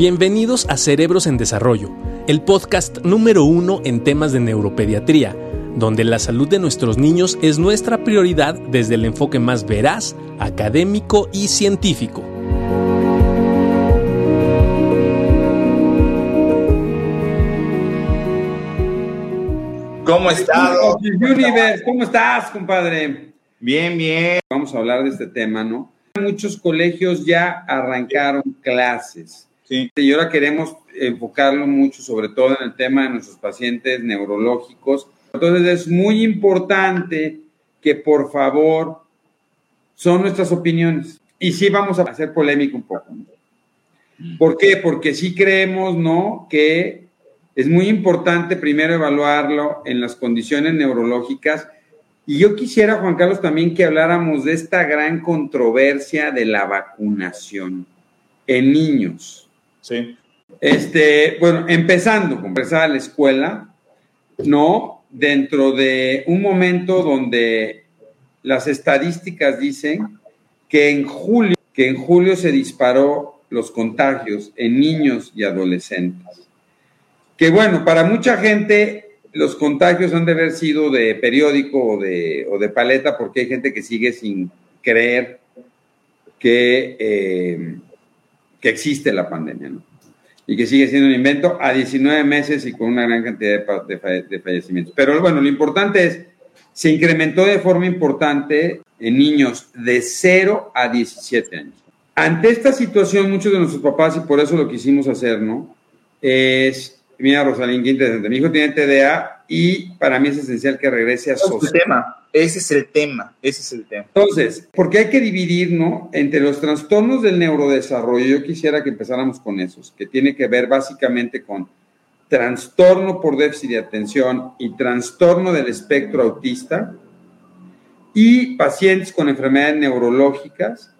Bienvenidos a Cerebros en Desarrollo, el podcast número uno en temas de neuropediatría, donde la salud de nuestros niños es nuestra prioridad desde el enfoque más veraz, académico y científico. ¿Cómo estás? Universe, ¿cómo estás, compadre? Bien, bien. Vamos a hablar de este tema, ¿no? Muchos colegios ya arrancaron clases. Y ahora queremos enfocarlo mucho, sobre todo en el tema de nuestros pacientes neurológicos. Entonces es muy importante que por favor son nuestras opiniones. Y sí vamos a hacer polémica un poco. ¿Por qué? Porque sí creemos, ¿no? Que es muy importante primero evaluarlo en las condiciones neurológicas. Y yo quisiera, Juan Carlos, también que habláramos de esta gran controversia de la vacunación en niños. Este, bueno, empezando, empezar la escuela, ¿no? Dentro de un momento donde las estadísticas dicen que en julio, que en julio se disparó los contagios en niños y adolescentes. Que bueno, para mucha gente los contagios han de haber sido de periódico o de, o de paleta porque hay gente que sigue sin creer que, eh, que existe la pandemia, ¿no? Y que sigue siendo un invento a 19 meses y con una gran cantidad de, de, de fallecimientos. Pero bueno, lo importante es, se incrementó de forma importante en niños de 0 a 17 años. Ante esta situación, muchos de nuestros papás, y por eso lo quisimos hacer, ¿no? Es, mira, Rosalín, interesante. Mi hijo tiene TDA y para mí es esencial que regrese a Ese es tema. Ese es el tema. Ese es el tema. Entonces, porque hay que dividir, ¿no? Entre los trastornos del neurodesarrollo, yo quisiera que empezáramos con esos, que tiene que ver básicamente con trastorno por déficit de atención y trastorno del espectro autista y pacientes con enfermedades neurológicas,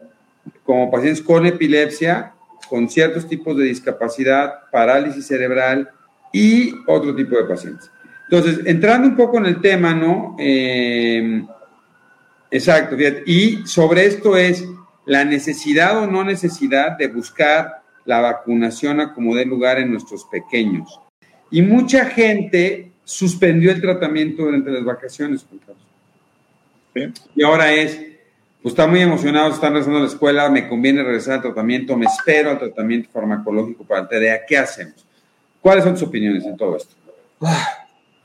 como pacientes con epilepsia, con ciertos tipos de discapacidad, parálisis cerebral y otro tipo de pacientes. Entonces, entrando un poco en el tema, ¿no? Eh, exacto, fíjate. Y sobre esto es la necesidad o no necesidad de buscar la vacunación a como dé lugar en nuestros pequeños. Y mucha gente suspendió el tratamiento durante las vacaciones, ¿Sí? Y ahora es, pues están muy emocionados, están regresando a la escuela, me conviene regresar al tratamiento, me espero al tratamiento farmacológico para el TDA, ¿qué hacemos? ¿Cuáles son tus opiniones en todo esto?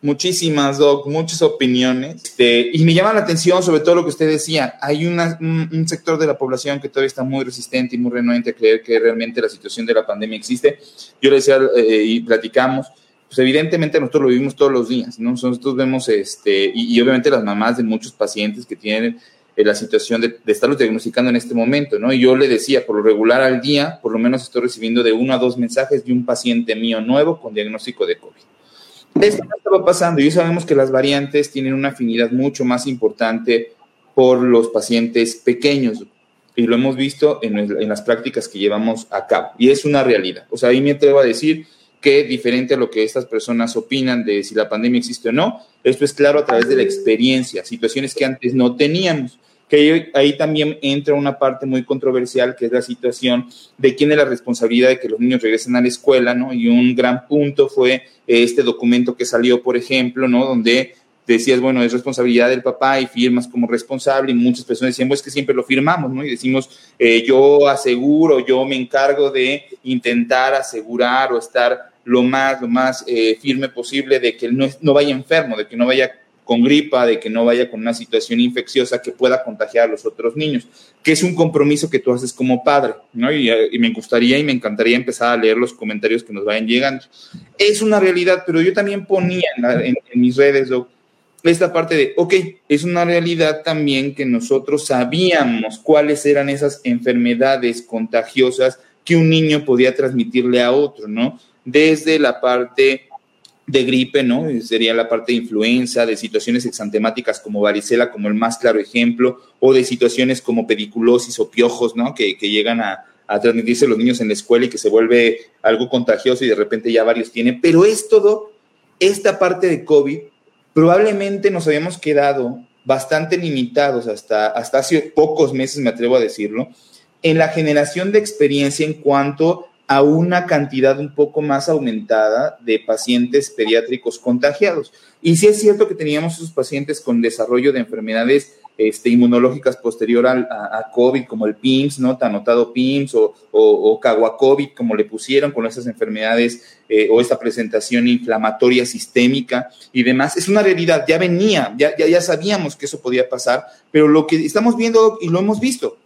Muchísimas, Doc, muchas opiniones. Este, y me llama la atención sobre todo lo que usted decía. Hay un, sector de la población que todavía está muy resistente y muy renuente a creer que realmente la situación de la pandemia existe. Yo le decía eh, y platicamos, pues evidentemente nosotros lo vivimos todos los días, ¿no? Nosotros vemos, este, y, obviamente las mamás de muchos pacientes que tienen la situación de, de, estarlos diagnosticando en este momento, ¿no? Y yo le decía, por lo regular al día, por lo menos estoy recibiendo de uno a dos mensajes de un paciente mío nuevo con diagnóstico de COVID. Esto no estaba pasando y sabemos que las variantes tienen una afinidad mucho más importante por los pacientes pequeños y lo hemos visto en, en las prácticas que llevamos a cabo y es una realidad. O sea, ahí me atrevo a decir que diferente a lo que estas personas opinan de si la pandemia existe o no, esto es claro a través de la experiencia, situaciones que antes no teníamos que ahí también entra una parte muy controversial, que es la situación de quién es la responsabilidad de que los niños regresen a la escuela, ¿no? Y un gran punto fue este documento que salió, por ejemplo, ¿no? Donde decías, bueno, es responsabilidad del papá y firmas como responsable y muchas personas decían, pues que siempre lo firmamos, ¿no? Y decimos, eh, yo aseguro, yo me encargo de intentar asegurar o estar lo más, lo más eh, firme posible de que él no, no vaya enfermo, de que no vaya con gripa, de que no vaya con una situación infecciosa que pueda contagiar a los otros niños, que es un compromiso que tú haces como padre, ¿no? Y, me gustaría y me encantaría empezar a leer los comentarios que nos vayan llegando. Es una realidad, pero yo también ponía en mis redes, Doc, esta parte de, ok, es una realidad también que nosotros sabíamos cuáles eran esas enfermedades contagiosas que un niño podía transmitirle a otro, ¿no? Desde la parte de gripe, ¿no? Sería la parte de influenza, de situaciones exantemáticas como varicela, como el más claro ejemplo, o de situaciones como pediculosis o piojos, ¿no? Que, que llegan a, a, transmitirse los niños en la escuela y que se vuelve algo contagioso y de repente ya varios tienen. Pero es todo, esta parte de COVID, probablemente nos habíamos quedado bastante limitados hasta, hasta hace pocos meses, me atrevo a decirlo, en la generación de experiencia en cuanto a una cantidad un poco más aumentada de pacientes pediátricos contagiados. Y sí es cierto que teníamos esos pacientes con desarrollo de enfermedades este, inmunológicas posterior a, COVID, como el PIMS, ¿no? Tan notado PIMS o, o, COVID, como le pusieron, con esas enfermedades eh, o esta presentación inflamatoria sistémica y demás. Es una realidad, ya venía, ya, ya, ya sabíamos que eso podía pasar, pero lo que estamos viendo y lo hemos visto,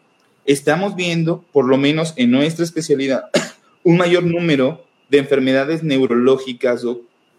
estamos viendo, por lo menos en nuestra especialidad, un mayor número de enfermedades neurológicas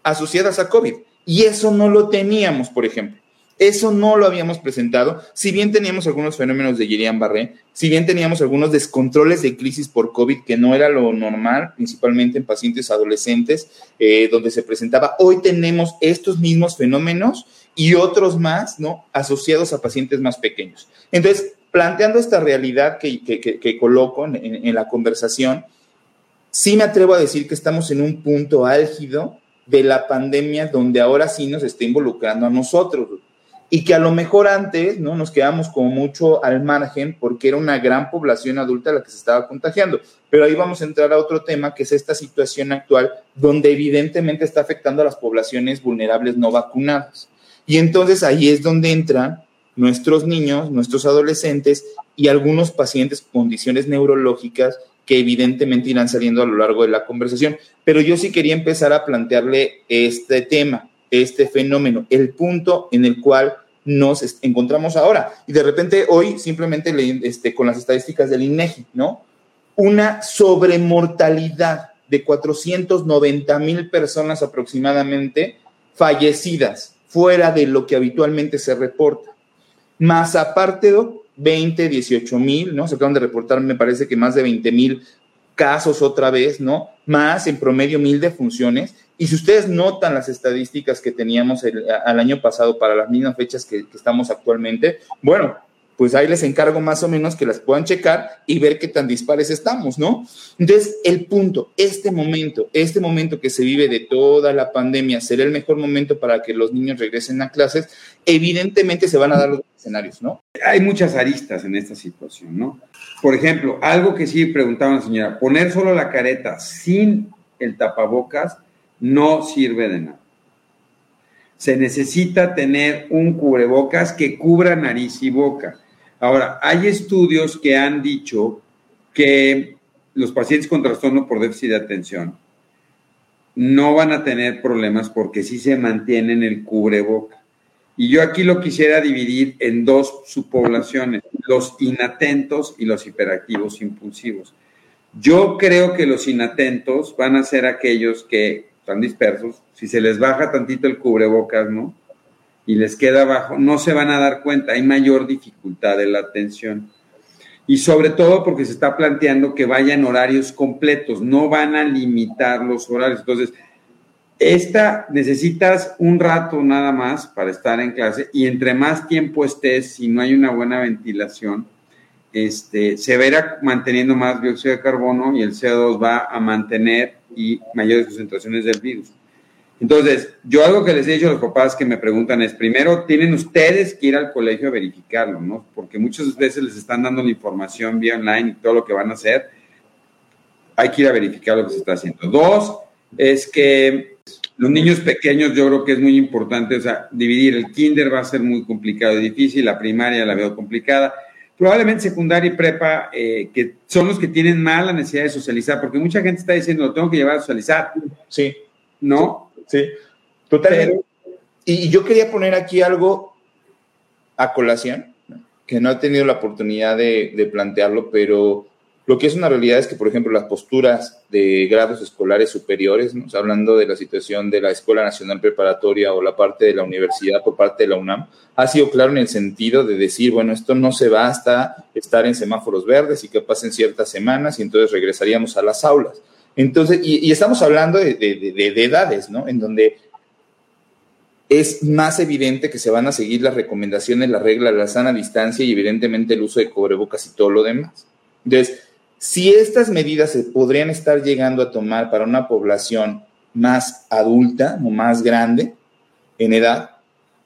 asociadas a COVID. Y eso no lo teníamos, por ejemplo. Eso no lo habíamos presentado, si bien teníamos algunos fenómenos de Guillain-Barré, si bien teníamos algunos descontroles de crisis por COVID, que no era lo normal, principalmente en pacientes adolescentes, eh, donde se presentaba, hoy tenemos estos mismos fenómenos y otros más, ¿no? Asociados a pacientes más pequeños. Entonces, planteando esta realidad que, coloco en la conversación, sí me atrevo a decir que estamos en un punto álgido de la pandemia donde ahora sí nos está involucrando a nosotros y que a lo mejor antes no nos quedamos como mucho al margen porque era una gran población adulta la que se estaba contagiando. Pero ahí vamos a entrar a otro tema que es esta situación actual donde evidentemente está afectando a las poblaciones vulnerables no vacunadas. Y entonces ahí es donde entran nuestros niños, nuestros adolescentes y algunos pacientes con condiciones neurológicas que evidentemente irán saliendo a lo largo de la conversación. Pero yo sí quería empezar a plantearle este tema este fenómeno, el punto en el cual nos encontramos ahora. Y de repente hoy simplemente este, con las estadísticas del INEGI, ¿no? Una sobremortalidad de 490 mil personas aproximadamente fallecidas fuera de lo que habitualmente se reporta. Más aparte, de 20, 18 mil, ¿no? Se acaban de reportar, me parece que más de 20 mil casos otra vez, ¿no? Más en promedio mil defunciones. Y si ustedes notan las estadísticas que teníamos el, al año pasado para las mismas fechas que, estamos actualmente, bueno, pues ahí les encargo más o menos que las puedan checar y ver qué tan dispares estamos, ¿no? Entonces, el punto, este momento, este momento que se vive de toda la pandemia, será el mejor momento para que los niños regresen a clases, evidentemente se van a dar los escenarios, ¿no? Hay muchas aristas en esta situación, ¿no? Por ejemplo, algo que sí preguntaba la señora, poner solo la careta sin el tapabocas no sirve de nada. Se necesita tener un cubrebocas que cubra nariz y boca. Ahora, hay estudios que han dicho que los pacientes con trastorno por déficit de atención no van a tener problemas porque sí se mantienen el cubreboca. Y yo aquí lo quisiera dividir en dos subpoblaciones, los inatentos y los hiperactivos impulsivos. Yo creo que los inatentos van a ser aquellos que están dispersos, si se les baja tantito el cubrebocas, ¿no? Y les queda abajo, no se van a dar cuenta, hay mayor dificultad de la atención. Y sobre todo porque se está planteando que vayan horarios completos, no van a limitar los horarios. Entonces, esta necesitas un rato nada más para estar en clase y entre más tiempo estés, si no hay una buena ventilación, este, se verá manteniendo más dióxido de carbono y el CO2 va a mantener y mayores concentraciones del virus. Entonces, yo algo que les he dicho a los papás que me preguntan es, primero, tienen ustedes que ir al colegio a verificarlo, ¿no? Porque muchas veces les están dando la información vía online y todo lo que van a hacer. Hay que ir a verificar lo que se está haciendo. Dos, es que los niños pequeños yo creo que es muy importante, o sea, dividir el kinder va a ser muy complicado y difícil, la primaria la veo complicada probablemente secundaria y prepa, eh, que son los que tienen más la necesidad de socializar, porque mucha gente está diciendo, lo tengo que llevar a socializar. Sí. ¿No? Sí, totalmente. y yo quería poner aquí algo a colación, que no he tenido la oportunidad de, plantearlo, pero lo que es una realidad es que, por ejemplo, las posturas de grados escolares superiores, hablando de la situación de la Escuela Nacional Preparatoria o la parte de la universidad por parte de la UNAM, ha sido claro en el sentido de decir, bueno, esto no se va hasta estar en semáforos verdes y que pasen ciertas semanas y entonces regresaríamos a las aulas. Entonces, y, estamos hablando de, de edades, ¿no? En donde es más evidente que se van a seguir las recomendaciones, la regla de la sana distancia y evidentemente el uso de cubrebocas y todo lo demás. Entonces, si estas medidas se podrían estar llegando a tomar para una población más adulta o más grande en edad,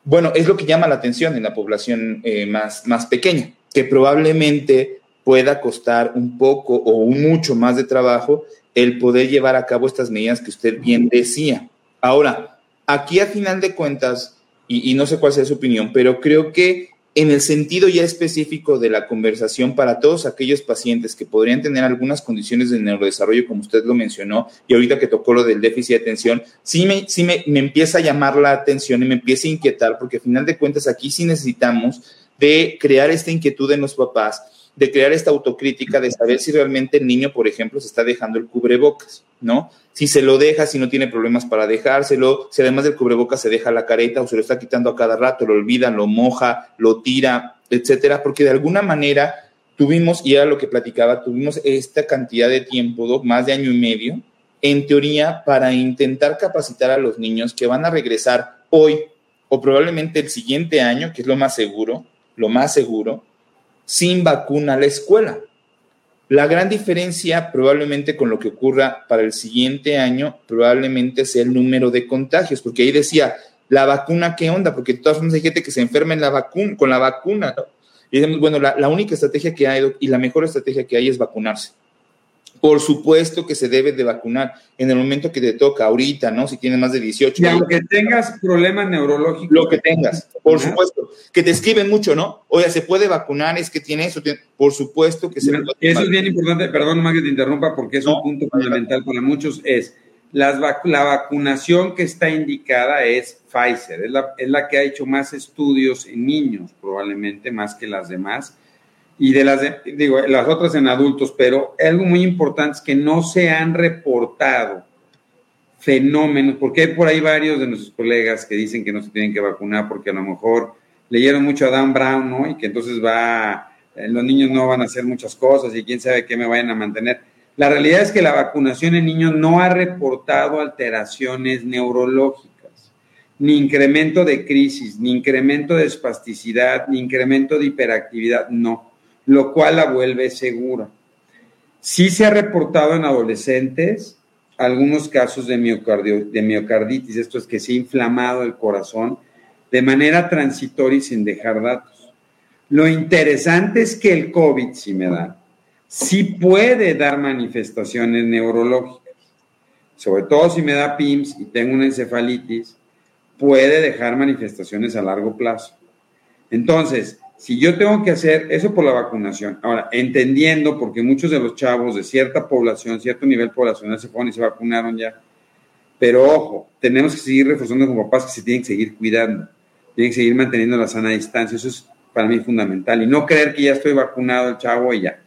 bueno, es lo que llama la atención en la población eh, más, más pequeña, que probablemente pueda costar un poco o mucho más de trabajo el poder llevar a cabo estas medidas que usted bien decía. Ahora, aquí a final de cuentas, y, y no sé cuál sea su opinión, pero creo que en el sentido ya específico de la conversación para todos aquellos pacientes que podrían tener algunas condiciones de neurodesarrollo, como usted lo mencionó, y ahorita que tocó lo del déficit de atención, sí me, sí me, me empieza a llamar la atención y me empieza a inquietar, porque al final de cuentas aquí sí necesitamos de crear esta inquietud en los papás, de crear esta autocrítica, de saber si realmente el niño, por ejemplo, se está dejando el cubrebocas, ¿no? Si se lo deja, si no tiene problemas para dejárselo, si además del cubrebocas se deja la careta o se lo está quitando a cada rato, lo olvida, lo moja, lo tira, etcétera, porque de alguna manera tuvimos, y era lo que platicaba, tuvimos esta cantidad de tiempo, más de año y medio, en teoría, para intentar capacitar a los niños que van a regresar hoy o probablemente el siguiente año, que es lo más seguro, lo más seguro, sin vacuna a la escuela. La gran diferencia probablemente con lo que ocurra para el siguiente año probablemente sea el número de contagios, porque ahí decía, la vacuna, ¿qué onda? Porque de todas formas hay gente que se enferma en la con la vacuna. Y decimos, bueno, la, la única estrategia que hay y la mejor estrategia que hay es vacunarse. Por supuesto que se debe de vacunar en el momento que te toca, ahorita, ¿no? Si tienes más de 18. Y aunque tengas problemas neurológicos. Lo que tengas, por supuesto. Que te escriben mucho, ¿no? Oye, ¿se puede vacunar? Es que tiene eso. Tiene... Por supuesto que se puede Eso es bien importante, perdón más que te interrumpa, porque es no, un punto fundamental para muchos, es las la vacunación que está indicada es Pfizer, es la, es la que ha hecho más estudios en niños, probablemente más que las demás y de las, digo, las otras en adultos, pero algo muy importante es que no se han reportado fenómenos, porque hay por ahí varios de nuestros colegas que dicen que no se tienen que vacunar porque a lo mejor leyeron mucho a Dan Brown, ¿no? Y que entonces va, eh, los niños no van a hacer muchas cosas y quién sabe qué me vayan a mantener. La realidad es que la vacunación en niños no ha reportado alteraciones neurológicas, ni incremento de crisis, ni incremento de espasticidad, ni incremento de hiperactividad, no lo cual la vuelve segura. Sí se ha reportado en adolescentes algunos casos de, miocardio, de miocarditis, esto es que se ha inflamado el corazón de manera transitoria y sin dejar datos. Lo interesante es que el COVID, si me da, sí puede dar manifestaciones neurológicas, sobre todo si me da PIMS y tengo una encefalitis, puede dejar manifestaciones a largo plazo. Entonces, si yo tengo que hacer eso por la vacunación, ahora, entendiendo, porque muchos de los chavos de cierta población, cierto nivel poblacional se fueron y se vacunaron ya, pero ojo, tenemos que seguir reforzando como papás que se tienen que seguir cuidando, tienen que seguir manteniendo la sana distancia, eso es para mí fundamental, y no creer que ya estoy vacunado el chavo y ya,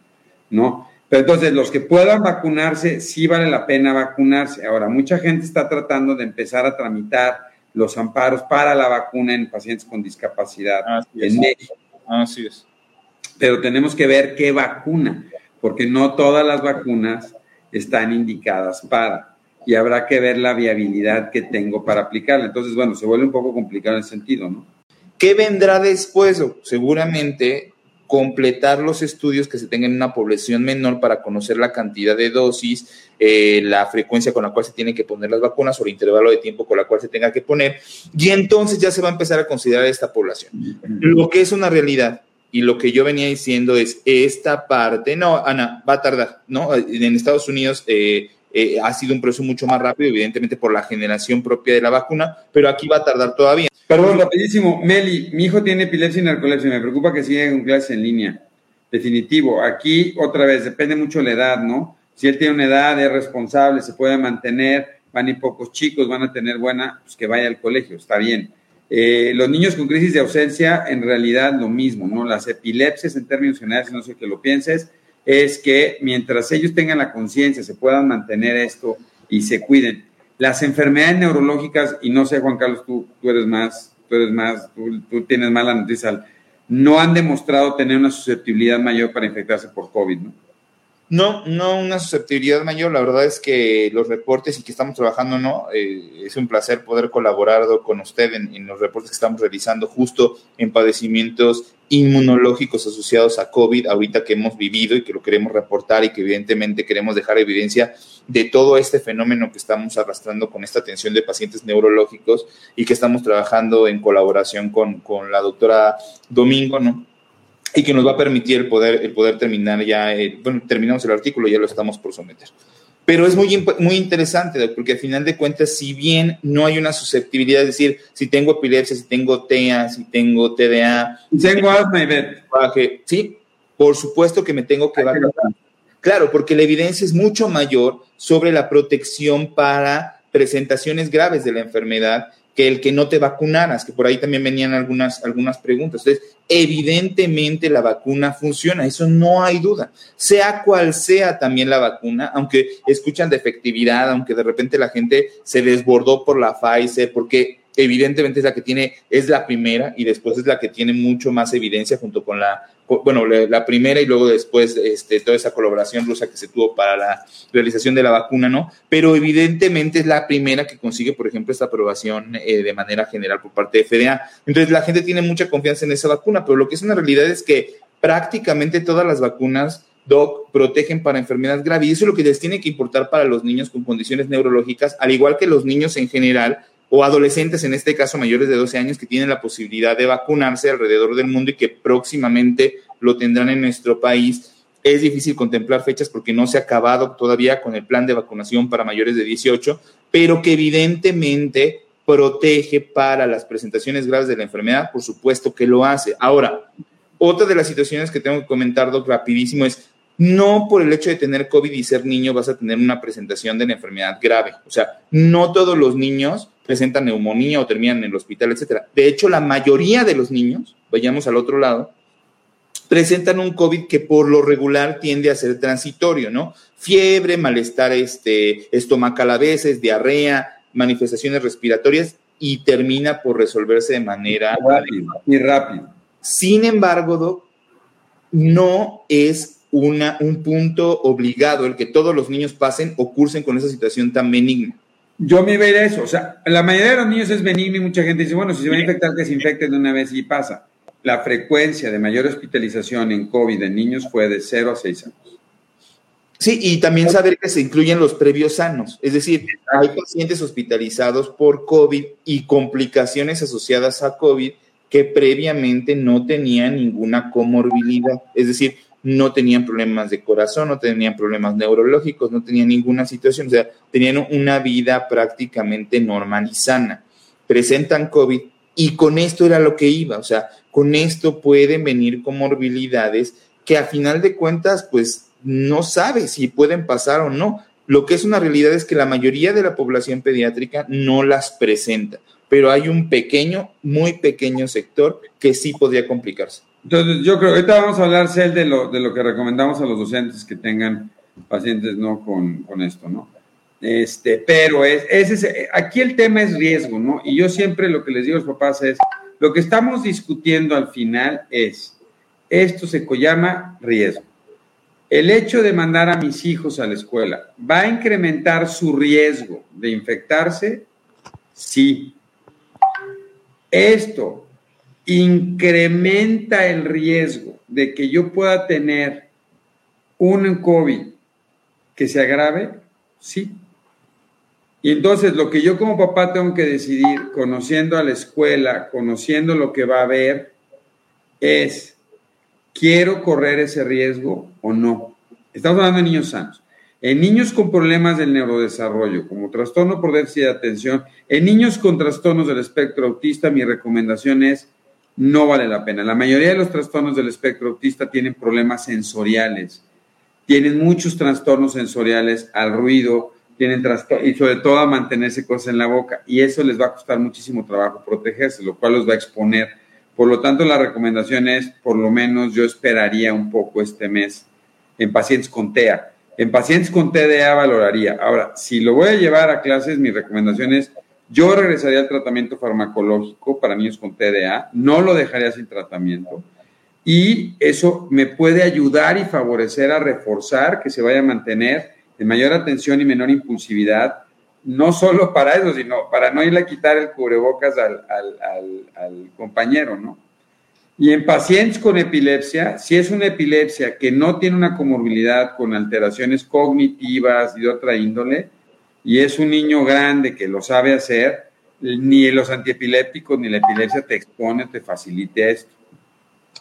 ¿no? Pero entonces, los que puedan vacunarse, sí vale la pena vacunarse. Ahora, mucha gente está tratando de empezar a tramitar los amparos para la vacuna en pacientes con discapacidad en México Así es. Pero tenemos que ver qué vacuna, porque no todas las vacunas están indicadas para, y habrá que ver la viabilidad que tengo para aplicarla. Entonces, bueno, se vuelve un poco complicado en ese sentido, ¿no? ¿Qué vendrá después? Seguramente completar los estudios que se tengan en una población menor para conocer la cantidad de dosis, eh, la frecuencia con la cual se tienen que poner las vacunas o el intervalo de tiempo con la cual se tenga que poner, y entonces ya se va a empezar a considerar esta población. Lo que es una realidad y lo que yo venía diciendo es esta parte, no, Ana, va a tardar, ¿no? En Estados Unidos eh, eh, ha sido un proceso mucho más rápido, evidentemente por la generación propia de la vacuna, pero aquí va a tardar todavía. Perdón, rapidísimo. Meli, mi hijo tiene epilepsia y narcolepsia. Me preocupa que siga con clases en línea. Definitivo. Aquí, otra vez, depende mucho la edad, ¿no? Si él tiene una edad, es responsable, se puede mantener, van ir pocos chicos, van a tener buena, pues que vaya al colegio, está bien. Eh, los niños con crisis de ausencia, en realidad lo mismo, ¿no? Las epilepsias, en términos generales, no sé que lo pienses, es que mientras ellos tengan la conciencia, se puedan mantener esto y se cuiden. Las enfermedades neurológicas, y no sé, Juan Carlos, tú, tú eres más, tú eres más, tú, tienes más la noticia, no han demostrado tener una susceptibilidad mayor para infectarse por COVID, ¿no? No, no una susceptibilidad mayor. La verdad es que los reportes y que estamos trabajando, ¿no? Eh, es un placer poder colaborar con usted en, los reportes que estamos realizando justo en padecimientos inmunológicos asociados a COVID, ahorita que hemos vivido y que lo queremos reportar y que evidentemente queremos dejar evidencia de todo este fenómeno que estamos arrastrando con esta atención de pacientes neurológicos y que estamos trabajando en colaboración con, con la doctora Domingo, ¿no? Y que nos va a permitir el poder, el poder terminar ya, eh, bueno, terminamos el artículo, ya lo estamos por someter. Pero es muy, muy interesante, porque al final de cuentas, si bien no hay una susceptibilidad, es decir, si tengo epilepsia, si tengo TEA, si tengo TDA. Si tengo asma y Sí, por supuesto que me tengo que vacunar. Claro, porque la evidencia es mucho mayor sobre la protección para presentaciones graves de la enfermedad que el que no te vacunaras, que por ahí también venían algunas, algunas preguntas. Entonces, evidentemente la vacuna funciona, eso no hay duda. Sea cual sea también la vacuna, aunque escuchan de efectividad, aunque de repente la gente se desbordó por la Pfizer, porque evidentemente es la que tiene, es la primera y después es la que tiene mucho más evidencia junto con la, bueno, la primera y luego después este, toda esa colaboración rusa que se tuvo para la realización de la vacuna, ¿no? Pero evidentemente es la primera que consigue, por ejemplo, esta aprobación eh, de manera general por parte de FDA. Entonces la gente tiene mucha confianza en esa vacuna, pero lo que es una realidad es que prácticamente todas las vacunas DOC protegen para enfermedades graves y eso es lo que les tiene que importar para los niños con condiciones neurológicas, al igual que los niños en general o adolescentes, en este caso mayores de 12 años, que tienen la posibilidad de vacunarse alrededor del mundo y que próximamente lo tendrán en nuestro país. Es difícil contemplar fechas porque no se ha acabado todavía con el plan de vacunación para mayores de 18, pero que evidentemente protege para las presentaciones graves de la enfermedad, por supuesto que lo hace. Ahora, otra de las situaciones que tengo que comentar, Doc, rapidísimo es, no por el hecho de tener COVID y ser niño vas a tener una presentación de la enfermedad grave. O sea, no todos los niños presentan neumonía o terminan en el hospital, etcétera. De hecho, la mayoría de los niños, vayamos al otro lado, presentan un COVID que por lo regular tiende a ser transitorio, ¿no? Fiebre, malestar este, estomacal a veces, diarrea, manifestaciones respiratorias y termina por resolverse de manera muy rápido. Sin embargo, no es una, un punto obligado el que todos los niños pasen o cursen con esa situación tan benigna. Yo me ver eso, o sea, la mayoría de los niños es benigno y mucha gente dice, bueno, si se va a infectar, que se infecten de una vez y pasa. La frecuencia de mayor hospitalización en COVID en niños fue de 0 a 6 años. Sí, y también saber que se incluyen los previos sanos, es decir, hay pacientes hospitalizados por COVID y complicaciones asociadas a COVID que previamente no tenían ninguna comorbilidad, es decir, no tenían problemas de corazón, no tenían problemas neurológicos, no tenían ninguna situación, o sea, tenían una vida prácticamente normal y sana. Presentan COVID y con esto era lo que iba, o sea, con esto pueden venir comorbilidades que a final de cuentas, pues no sabe si pueden pasar o no. Lo que es una realidad es que la mayoría de la población pediátrica no las presenta, pero hay un pequeño, muy pequeño sector que sí podría complicarse. Entonces, yo creo, ahorita vamos a hablar, Cel, de lo, de lo que recomendamos a los docentes que tengan pacientes no con, con esto, ¿no? Este, pero es, es, aquí el tema es riesgo, ¿no? Y yo siempre lo que les digo a los papás es, lo que estamos discutiendo al final es, esto se llama riesgo. El hecho de mandar a mis hijos a la escuela, ¿va a incrementar su riesgo de infectarse? Sí. Esto incrementa el riesgo de que yo pueda tener un COVID que se agrave, sí. Y entonces lo que yo como papá tengo que decidir, conociendo a la escuela, conociendo lo que va a haber, es, ¿quiero correr ese riesgo o no? Estamos hablando de niños sanos. En niños con problemas del neurodesarrollo, como trastorno por déficit de atención, en niños con trastornos del espectro autista, mi recomendación es no vale la pena. La mayoría de los trastornos del espectro autista tienen problemas sensoriales, tienen muchos trastornos sensoriales al ruido, tienen y sobre todo a mantenerse cosas en la boca, y eso les va a costar muchísimo trabajo protegerse, lo cual los va a exponer. Por lo tanto, la recomendación es, por lo menos yo esperaría un poco este mes en pacientes con TEA. En pacientes con TDA valoraría. Ahora, si lo voy a llevar a clases, mi recomendación es yo regresaría al tratamiento farmacológico para niños con TDA, no lo dejaría sin tratamiento y eso me puede ayudar y favorecer a reforzar que se vaya a mantener en mayor atención y menor impulsividad, no solo para eso, sino para no irle a quitar el cubrebocas al, al compañero, ¿no? Y en pacientes con epilepsia, si es una epilepsia que no tiene una comorbilidad con alteraciones cognitivas y de otra índole, y es un niño grande que lo sabe hacer, ni los antiepilépticos ni la epilepsia te expone, te facilite esto.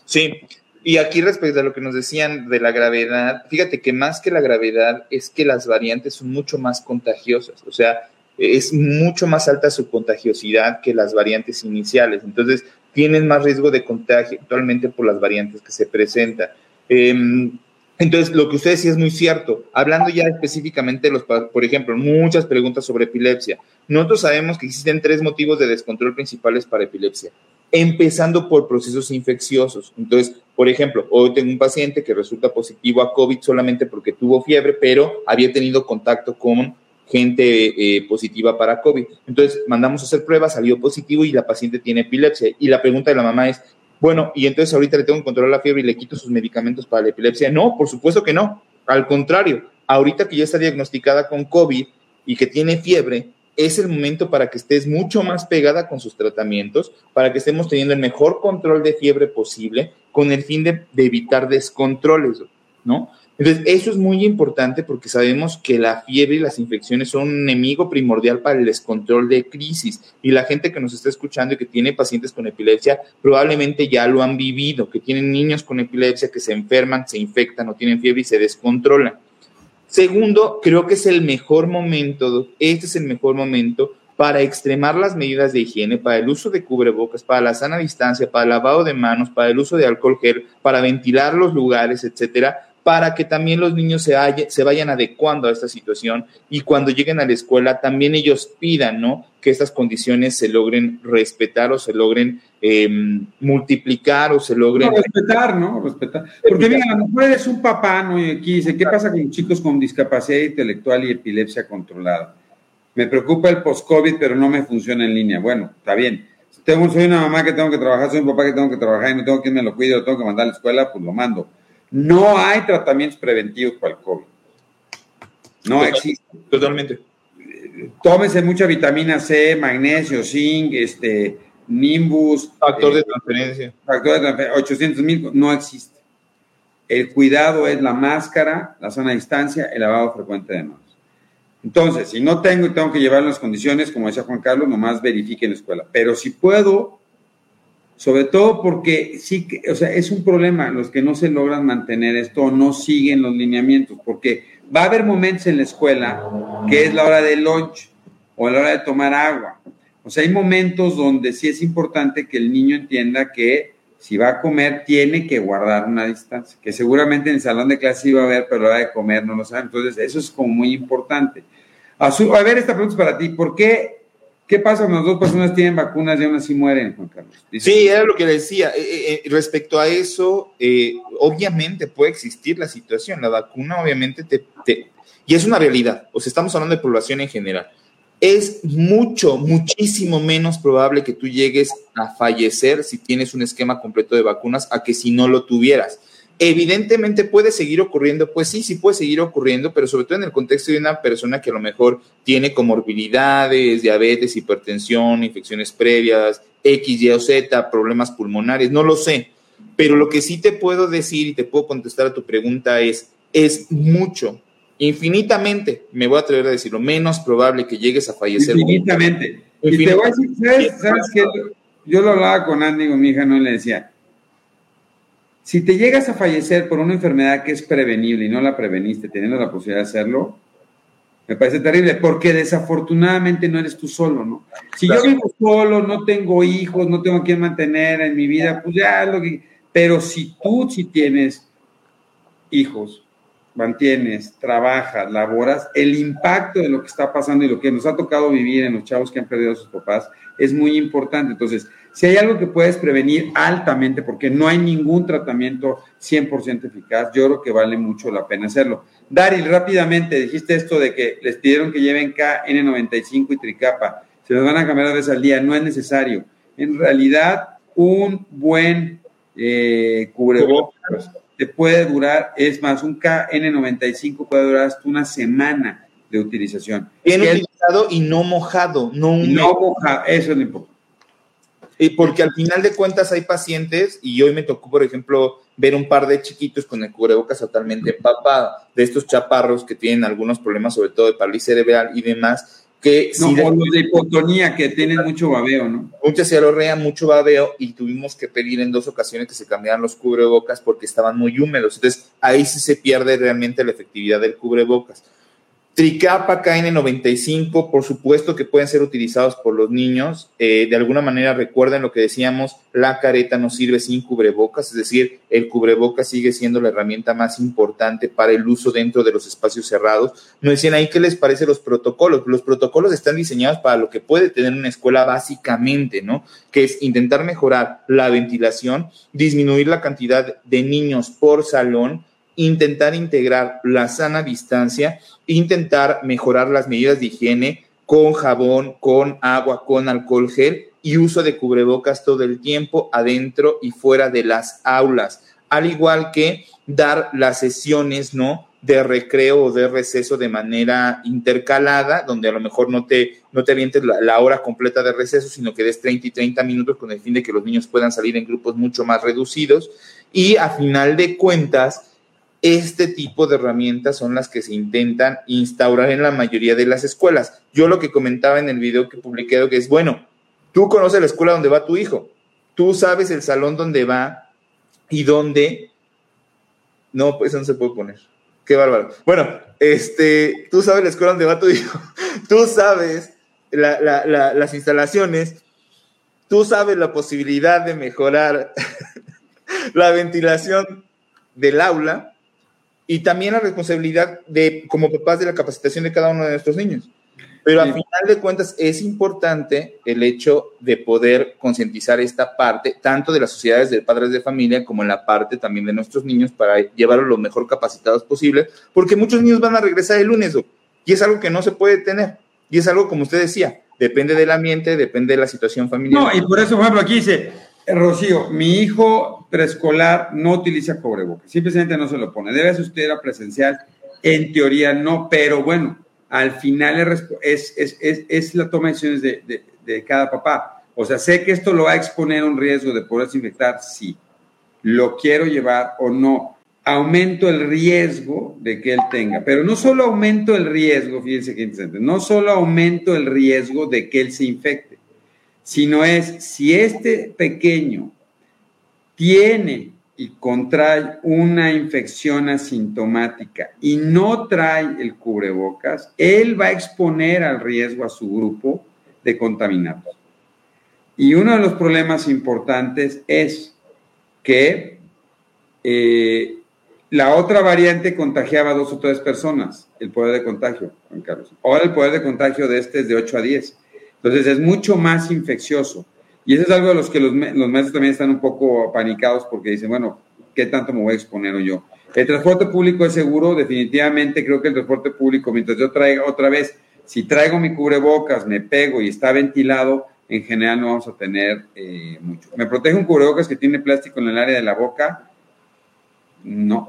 Sí, Y aquí respecto a lo que nos decían de la gravedad, fíjate que más que la gravedad es que las variantes son mucho más contagiosas, o sea, es mucho más alta su contagiosidad que las variantes iniciales. Entonces, tienen más riesgo de contagio actualmente por las variantes que se presentan. Em, entonces, lo que usted decía es muy cierto. Hablando ya específicamente de los, por ejemplo, muchas preguntas sobre epilepsia. Nosotros sabemos que existen tres motivos de descontrol principales para epilepsia, empezando por procesos infecciosos. Entonces, por ejemplo, hoy tengo un paciente que resulta positivo a COVID solamente porque tuvo fiebre, pero había tenido contacto con gente eh, positiva para COVID. Entonces, mandamos a hacer pruebas, salió positivo y la paciente tiene epilepsia. Y la pregunta de la mamá es, bueno, y entonces ahorita le tengo que controlar la fiebre y le quito sus medicamentos para la epilepsia. No, por supuesto que no. Al contrario, ahorita que ya está diagnosticada con COVID y que tiene fiebre, es el momento para que estés mucho más pegada con sus tratamientos, para que estemos teniendo el mejor control de fiebre posible, con el fin de, de evitar descontroles, ¿no? Entonces, eso es muy importante porque sabemos que la fiebre y las infecciones son un enemigo primordial para el descontrol de crisis. Y la gente que nos está escuchando y que tiene pacientes con epilepsia probablemente ya lo han vivido, que tienen niños con epilepsia que se enferman, se infectan o tienen fiebre y se descontrolan. Segundo, creo que es el mejor momento, este es el mejor momento para extremar las medidas de higiene, para el uso de cubrebocas, para la sana distancia, para el lavado de manos, para el uso de alcohol gel, para ventilar los lugares, etcétera, para que también los niños se, vayan adecuando a esta situación y cuando lleguen a la escuela también ellos pidan, ¿no? Que estas condiciones se logren respetar o se logren em, multiplicar o se logren... respetar, ¿no? Respetar. Porque mira, a lo mejor eres un papá, ¿no? Y aquí dice, ¿qué pasa con chicos con discapacidad intelectual y epilepsia controlada? Me preocupa el post-COVID, pero no me funciona en línea. Bueno, está bien. Tengo, soy una mamá que tengo que trabajar, soy un papá que tengo que trabajar y no tengo quien me lo cuide, lo tengo que mandar a la escuela, pues lo mando no hay tratamientos preventivos para el COVID. No existe. Totalmente. Tómese mucha vitamina C, magnesio, zinc, este, Nimbus. Factor de eh, transferencia. Factor de transferencia, 800 mil, no existe. El cuidado es la máscara, la sana distancia, el lavado frecuente de manos. Entonces, si no tengo y tengo que llevar las condiciones, como decía Juan Carlos, nomás verifique en la escuela. Pero si puedo, sobre todo porque sí, o sea, es un problema los que no se logran mantener esto o no siguen los lineamientos, porque va a haber momentos en la escuela que es la hora del lunch o la hora de tomar agua. O sea, hay momentos donde sí es importante que el niño entienda que si va a comer tiene que guardar una distancia, que seguramente en el salón de clase iba a haber, pero a la hora de comer no lo sabe. Entonces, eso es como muy importante. A, a ver, esta pregunta es para ti. ¿Por qué ¿Qué pasa cuando dos personas tienen vacunas y aún así mueren, Juan Carlos? sí, era lo que decía. Eh, eh, eh, respecto a eso, obviamente puede existir la situación. La vacuna, obviamente, te, y es una realidad. O sea, estamos hablando de población en general. Es mucho, muchísimo menos probable que tú llegues a fallecer si tienes un esquema completo de vacunas a que si no lo tuvieras. Evidentemente puede seguir ocurriendo, pues sí, sí puede seguir ocurriendo, pero sobre todo en el contexto de una persona que a lo mejor tiene comorbilidades, diabetes, hipertensión, infecciones previas, X, Y o Z, problemas pulmonares, no lo sé. Pero lo que sí te puedo decir y te puedo contestar a tu pregunta es, es mucho, infinitamente, me voy a atrever a decirlo, menos probable que llegues a fallecer. Infinitamente. Y te voy a decir, ¿sabes, qué? Yo lo hablaba con Andy, con mi hija, no le decía, si te llegas a fallecer por una enfermedad que es prevenible y no la preveniste teniendo la posibilidad de hacerlo, me parece terrible, porque desafortunadamente no eres tú solo, ¿no? Si yo vivo solo, no tengo hijos, no tengo a quien mantener en mi vida, pues ya lo que... Pero si tú sí tienes hijos, mantienes, trabajas, laboras, el impacto de lo que está pasando y lo que nos ha tocado vivir en los chavos que han perdido a sus papás es muy importante. Entonces, si hay algo que puedes prevenir altamente, porque no hay ningún tratamiento 100% eficaz, yo creo que vale mucho la pena hacerlo. Daryl, rápidamente, dijiste esto de que les pidieron que lleven KN95 y Tricapa. Se los van a cambiar a veces al día, no es necesario. En realidad, un buen eh, cubrebocas te puede durar, es más, un KN95 puede durar hasta una semana de utilización. Bien utilizado y no mojado, no un... No mojado, eso es lo importante. Y porque al final de cuentas hay pacientes, y hoy me tocó, por ejemplo, ver un par de chiquitos con el cubrebocas totalmente empapado, de estos chaparros que tienen algunos problemas, sobre todo de parálisis cerebral y demás, Que no, si o los de hipotonía que tienen mucho babeo, ¿no? Mucha cialorrea, mucho babeo, y tuvimos que pedir en dos ocasiones que se cambiaran los cubrebocas porque estaban muy húmedos. Entonces, ahí sí se pierde realmente la efectividad del cubrebocas. Tricapa, KN95, por supuesto que pueden ser utilizados por los niños. Eh, de alguna manera recuerden lo que decíamos, la careta no sirve sin cubrebocas, es decir, el cubrebocas sigue siendo la herramienta más importante para el uso dentro de los espacios cerrados. Nos decían ahí qué les parece los protocolos. Los protocolos están diseñados para lo que puede tener una escuela básicamente, ¿no? Que es intentar mejorar la ventilación, disminuir la cantidad de niños por salón, intentar integrar la sana distancia, intentar mejorar las medidas de higiene con jabón, con agua, con alcohol gel y uso de cubrebocas todo el tiempo adentro y fuera de las aulas, al igual que dar las sesiones, ¿no? de recreo o de receso de manera intercalada, donde a lo mejor no te, no te avientes la, la, hora completa de receso, sino que des 30 y 30 minutos con el fin de que los niños puedan salir en grupos mucho más reducidos. Y a final de cuentas, este tipo de herramientas son las que se intentan instaurar en la mayoría de las escuelas. Yo lo que comentaba en el video que publiqué que es, bueno, tú conoces la escuela donde va tu hijo, tú sabes el salón donde va y dónde... No, pues no se puede poner. Qué bárbaro. Bueno, este, tú sabes la escuela donde va tu hijo, tú sabes las instalaciones, tú sabes la posibilidad de mejorar la ventilación del aula y también la responsabilidad de, como papás, de la capacitación de cada uno de nuestros niños. Pero al final de cuentas es importante el hecho de poder concientizar esta parte, tanto de las sociedades de padres de familia como en la parte también de nuestros niños para llevarlos lo mejor capacitados posible, porque muchos niños van a regresar el lunes y es algo que no se puede tener. Y es algo, como usted decía, depende del ambiente, depende de la situación familiar. No, y por eso, por ejemplo, aquí dice, Rocío, mi hijo preescolar no utiliza cubrebocas, simplemente no se lo pone. Debe asistir a presencial, en teoría no, pero bueno, al final es, es, es, es la toma de decisiones de, de, cada papá. O sea, sé que esto lo va a exponer a un riesgo de poderse infectar, sí. Lo quiero llevar o no. Aumento el riesgo de que él tenga, pero no solo aumento el riesgo, fíjense que interesante, no solo aumento el riesgo de que él se infecte sino es si este pequeño tiene y contrae una infección asintomática y no trae el cubrebocas, él va a exponer al riesgo a su grupo de contaminados. Y uno de los problemas importantes es que eh, la otra variante contagiaba a dos o tres personas, el poder de contagio, Juan Carlos. Ahora el poder de contagio de este es de 8 a 10. Entonces es mucho más infeccioso. Y eso es algo de los que los, los maestros también están un poco panicados porque dicen, bueno, ¿qué tanto me voy a exponer yo? El transporte público es seguro, definitivamente creo que el transporte público, mientras yo traiga otra vez, si traigo mi cubrebocas, me pego y está ventilado, en general no vamos a tener eh, mucho. ¿Me protege un cubrebocas que tiene plástico en el área de la boca? No.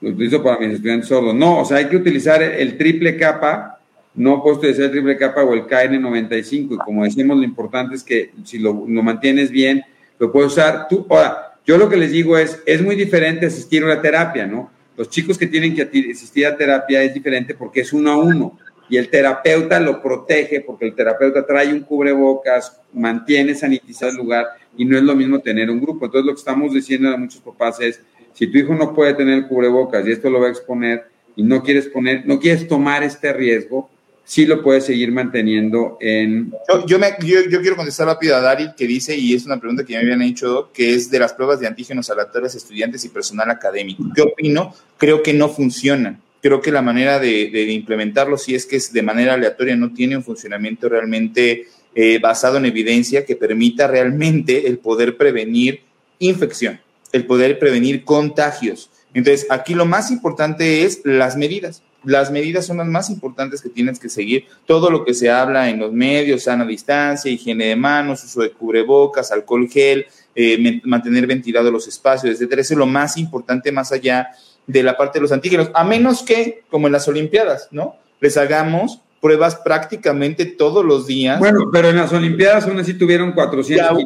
Lo utilizo para mis estudiantes sordos. No, o sea, hay que utilizar el triple capa no puesto de ser triple capa o el KN95. Y como decimos, lo importante es que si lo, mantienes bien, lo puedes usar tú. Ahora, yo lo que les digo es, es muy diferente asistir a una terapia, ¿no? Los chicos que tienen que asistir a terapia es diferente porque es uno a uno y el terapeuta lo protege porque el terapeuta trae un cubrebocas, mantiene sanitizado el lugar y no es lo mismo tener un grupo. Entonces lo que estamos diciendo a muchos papás es, si tu hijo no puede tener el cubrebocas y esto lo va a exponer y no quieres poner, no quieres tomar este riesgo, sí lo puedes seguir manteniendo en... Yo, me, yo, quiero contestar rápido a Dari, que dice, y es una pregunta que ya me habían hecho, que es de las pruebas de antígenos aleatorios estudiantes y personal académico. ¿Qué opino? Creo que no funcionan. Creo que la manera de, de implementarlo, si es que es de manera aleatoria, no tiene un funcionamiento realmente eh, basado en evidencia que permita realmente el poder prevenir infección, el poder prevenir contagios. Entonces, aquí lo más importante es las medidas las medidas son las más importantes que tienes que seguir. Todo lo que se habla en los medios, sana distancia, higiene de manos, uso de cubrebocas, alcohol gel, eh, mantener ventilados los espacios, etcétera. Eso es lo más importante más allá de la parte de los antígenos, a menos que, como en las Olimpiadas, ¿no? Les hagamos pruebas prácticamente todos los días. Bueno, pero en las Olimpiadas aún así tuvieron 400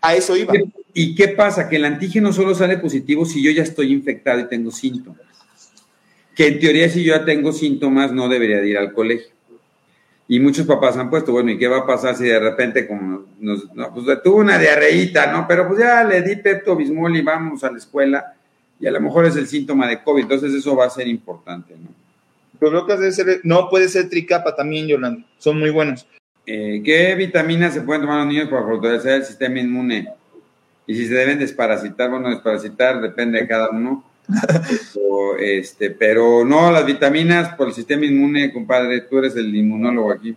A eso iba. ¿Y qué pasa? Que el antígeno solo sale positivo si yo ya estoy infectado y tengo síntomas que en teoría si yo ya tengo síntomas no debería de ir al colegio. Y muchos papás han puesto, bueno, ¿y qué va a pasar si de repente como nos, no, pues tuvo una diarreíta, ¿no? Pero pues ya le di Pepto Bismol y vamos a la escuela y a lo mejor es el síntoma de COVID, entonces eso va a ser importante, ¿no? Pero que ser, no puede ser tricapa también, Yolanda, son muy buenos. Eh, ¿Qué vitaminas se pueden tomar los niños para fortalecer el sistema inmune? Y si se deben desparasitar, bueno, desparasitar depende de cada uno. este, pero no, las vitaminas por el sistema inmune, compadre, tú eres el inmunólogo aquí.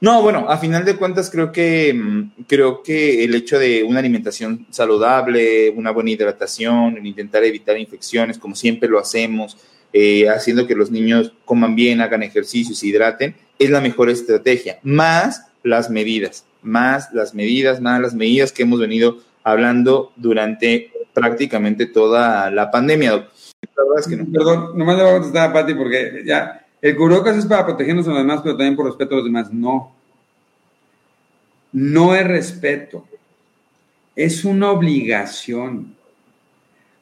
No, bueno, a final de cuentas creo que mm, creo que el hecho de una alimentación saludable, una buena hidratación, el intentar evitar infecciones, como siempre lo hacemos, eh, haciendo que los niños coman bien, hagan ejercicio, se hidraten, es la mejor estrategia. Más las medidas, más las medidas, más las medidas que hemos venido hablando durante prácticamente toda la pandemia. La verdad es que no. Perdón, nomás le voy a contestar a Pati porque ya, el cubrebocas es para protegernos a los demás, pero también por respeto a los demás. No. No es respeto. Es una obligación.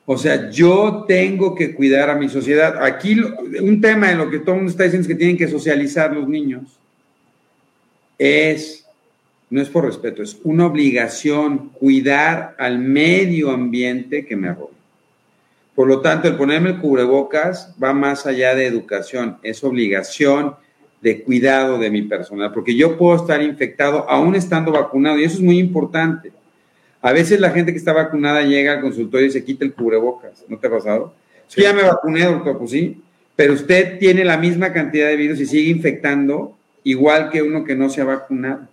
O sea, yo tengo que cuidar a mi sociedad. Aquí un tema en lo que todo el mundo está diciendo es que tienen que socializar los niños. Es no es por respeto, es una obligación cuidar al medio ambiente que me rodea. Por lo tanto, el ponerme el cubrebocas va más allá de educación, es obligación de cuidado de mi personal, porque yo puedo estar infectado aún estando vacunado y eso es muy importante. A veces la gente que está vacunada llega al consultorio y se quita el cubrebocas, ¿no te ha pasado? Sí. Ya me vacuné, doctor, pues sí, pero usted tiene la misma cantidad de virus y sigue infectando igual que uno que no se ha vacunado.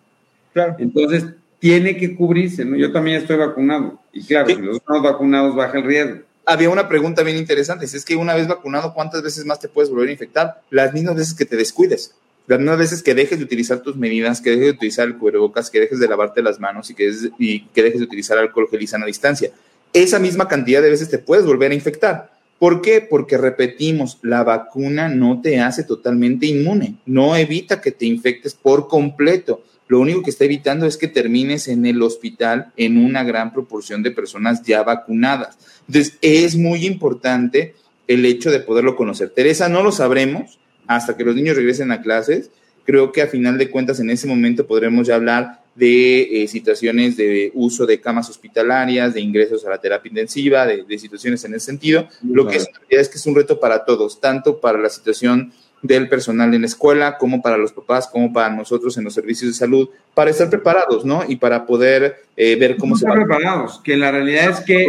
Entonces, tiene que cubrirse, ¿no? Yo también estoy vacunado. Y claro, si los estamos vacunados baja el riesgo. Había una pregunta bien interesante. Si es que una vez vacunado, ¿cuántas veces más te puedes volver a infectar? Las mismas veces que te descuides. Las mismas veces que dejes de utilizar tus medidas, que dejes de utilizar el cubrebocas, que dejes de lavarte las manos y que, y que dejes de utilizar alcohol gel y sana distancia. Esa misma cantidad de veces te puedes volver a infectar. ¿Por qué? Porque repetimos, la vacuna no te hace totalmente inmune, no evita que te infectes por completo lo único que está evitando es que termines en el hospital en una gran proporción de personas ya vacunadas. Entonces, es muy importante el hecho de poderlo conocer. Teresa, no lo sabremos hasta que los niños regresen a clases. Creo que a final de cuentas en ese momento podremos ya hablar de eh, situaciones de uso de camas hospitalarias, de ingresos a la terapia intensiva, de, situaciones en ese sentido. Lo que es, es que es un reto para todos, tanto para la situación del personal en la escuela, como para los papás, como para nosotros en los servicios de salud, para estar preparados, ¿no? Y para poder eh, ver cómo se va. preparados, que la realidad es que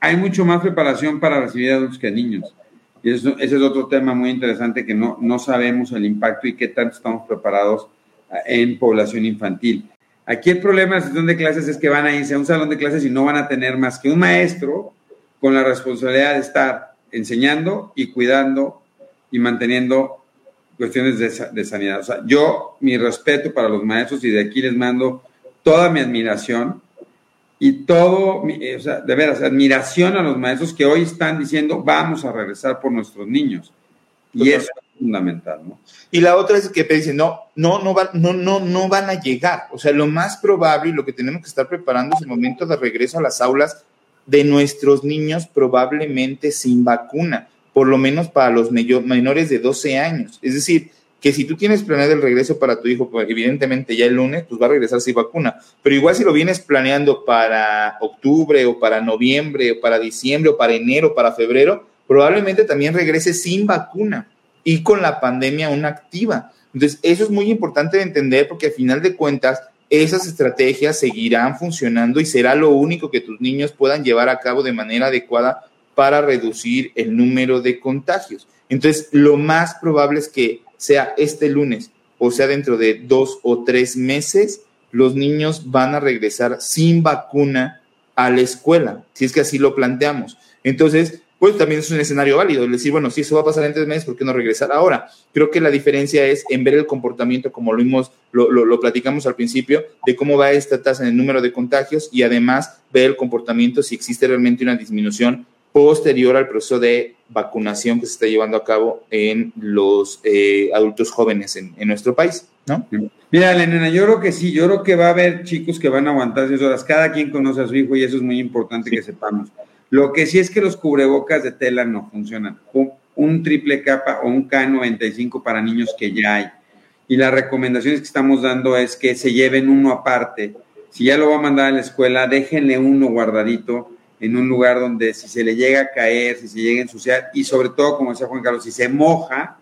hay mucho más preparación para recibir adultos que niños. Y eso, ese es otro tema muy interesante que no, no sabemos el impacto y qué tanto estamos preparados eh, en población infantil. Aquí el problema de la sesión de clases es que van a irse a un salón de clases y no van a tener más que un maestro con la responsabilidad de estar enseñando y cuidando y manteniendo cuestiones de, sanidad. O sea, yo, mi respeto para los maestros y de aquí les mando toda mi admiración y todo, eh, o sea, de veras, admiración a los maestros que hoy están diciendo vamos a regresar por nuestros niños. Y eso es fundamental, ¿no? Y la otra es que dicen, no, no, no, no, no, no van a llegar. O sea, lo más probable y lo que tenemos que estar preparando es el momento de regreso a las aulas de nuestros niños probablemente sin vacuna por lo menos para los menores de 12 años. Es decir, que si tú tienes planeado el regreso para tu hijo, pues evidentemente ya el lunes, pues va a regresar sin vacuna. Pero igual si lo vienes planeando para octubre o para noviembre o para diciembre o para enero o para febrero, probablemente también regrese sin vacuna y con la pandemia aún activa. Entonces, eso es muy importante de entender porque al final de cuentas, esas estrategias seguirán funcionando y será lo único que tus niños puedan llevar a cabo de manera adecuada para reducir el número de contagios. Entonces, lo más probable es que sea este lunes o sea dentro de dos o tres meses, los niños van a regresar sin vacuna a la escuela, si es que así lo planteamos. Entonces, pues también es un escenario válido, decir, bueno, si eso va a pasar en tres meses, ¿por qué no regresar ahora? Creo que la diferencia es en ver el comportamiento, como lo, vimos, lo, lo platicamos al principio, de cómo va esta tasa en el número de contagios y además ver el comportamiento si existe realmente una disminución posterior al proceso de vacunación que se está llevando a cabo en los eh, adultos jóvenes en, nuestro país, ¿no? Mira, Elena, yo creo que sí, yo creo que va a haber chicos que van a aguantar seis horas, cada quien conoce a su hijo y eso es muy importante que sepamos. Lo que sí es que los cubrebocas de tela no funcionan. Un, triple capa o un K95 para niños que ya hay. y las recomendaciones que estamos dando es que se lleven uno aparte. Si ya lo va a mandar a la escuela, déjenle uno guardadito en un lugar donde si se le llega a caer, si se llega a ensuciar y sobre todo, como decía Juan Carlos, si se moja,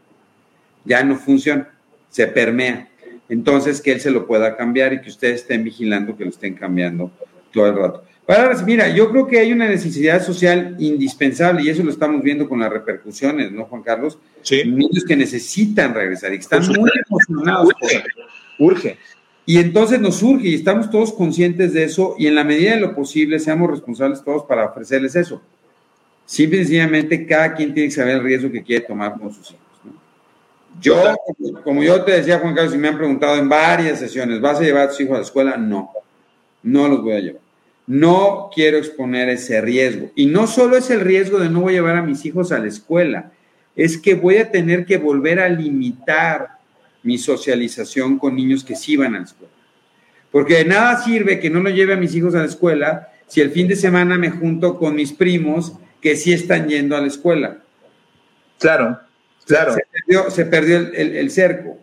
ya no funciona, se permea. Entonces, que él se lo pueda cambiar y que ustedes estén vigilando que lo estén cambiando todo el rato. Ahora, mira, yo creo que hay una necesidad social indispensable y eso lo estamos viendo con las repercusiones, ¿no, Juan Carlos? Sí. Niños que necesitan regresar y que están muy emocionados. Urge. Urge. Y entonces nos surge y estamos todos conscientes de eso y en la medida de lo posible seamos responsables todos para ofrecerles eso. Simple y sencillamente cada quien tiene que saber el riesgo que quiere tomar con sus hijos. Yo, como yo te decía, Juan Carlos, y me han preguntado en varias sesiones, ¿vas a llevar a tus hijos a la escuela? No, no los voy a llevar. No quiero exponer ese riesgo. Y no solo es el riesgo de no voy a llevar a mis hijos a la escuela, es que voy a tener que volver a limitar mi socialización con niños que sí van a la escuela. Porque de nada sirve que no lo lleve a mis hijos a la escuela si el fin de semana me junto con mis primos que sí están yendo a la escuela. Claro, claro. Se perdió, se perdió el, el, el, cerco.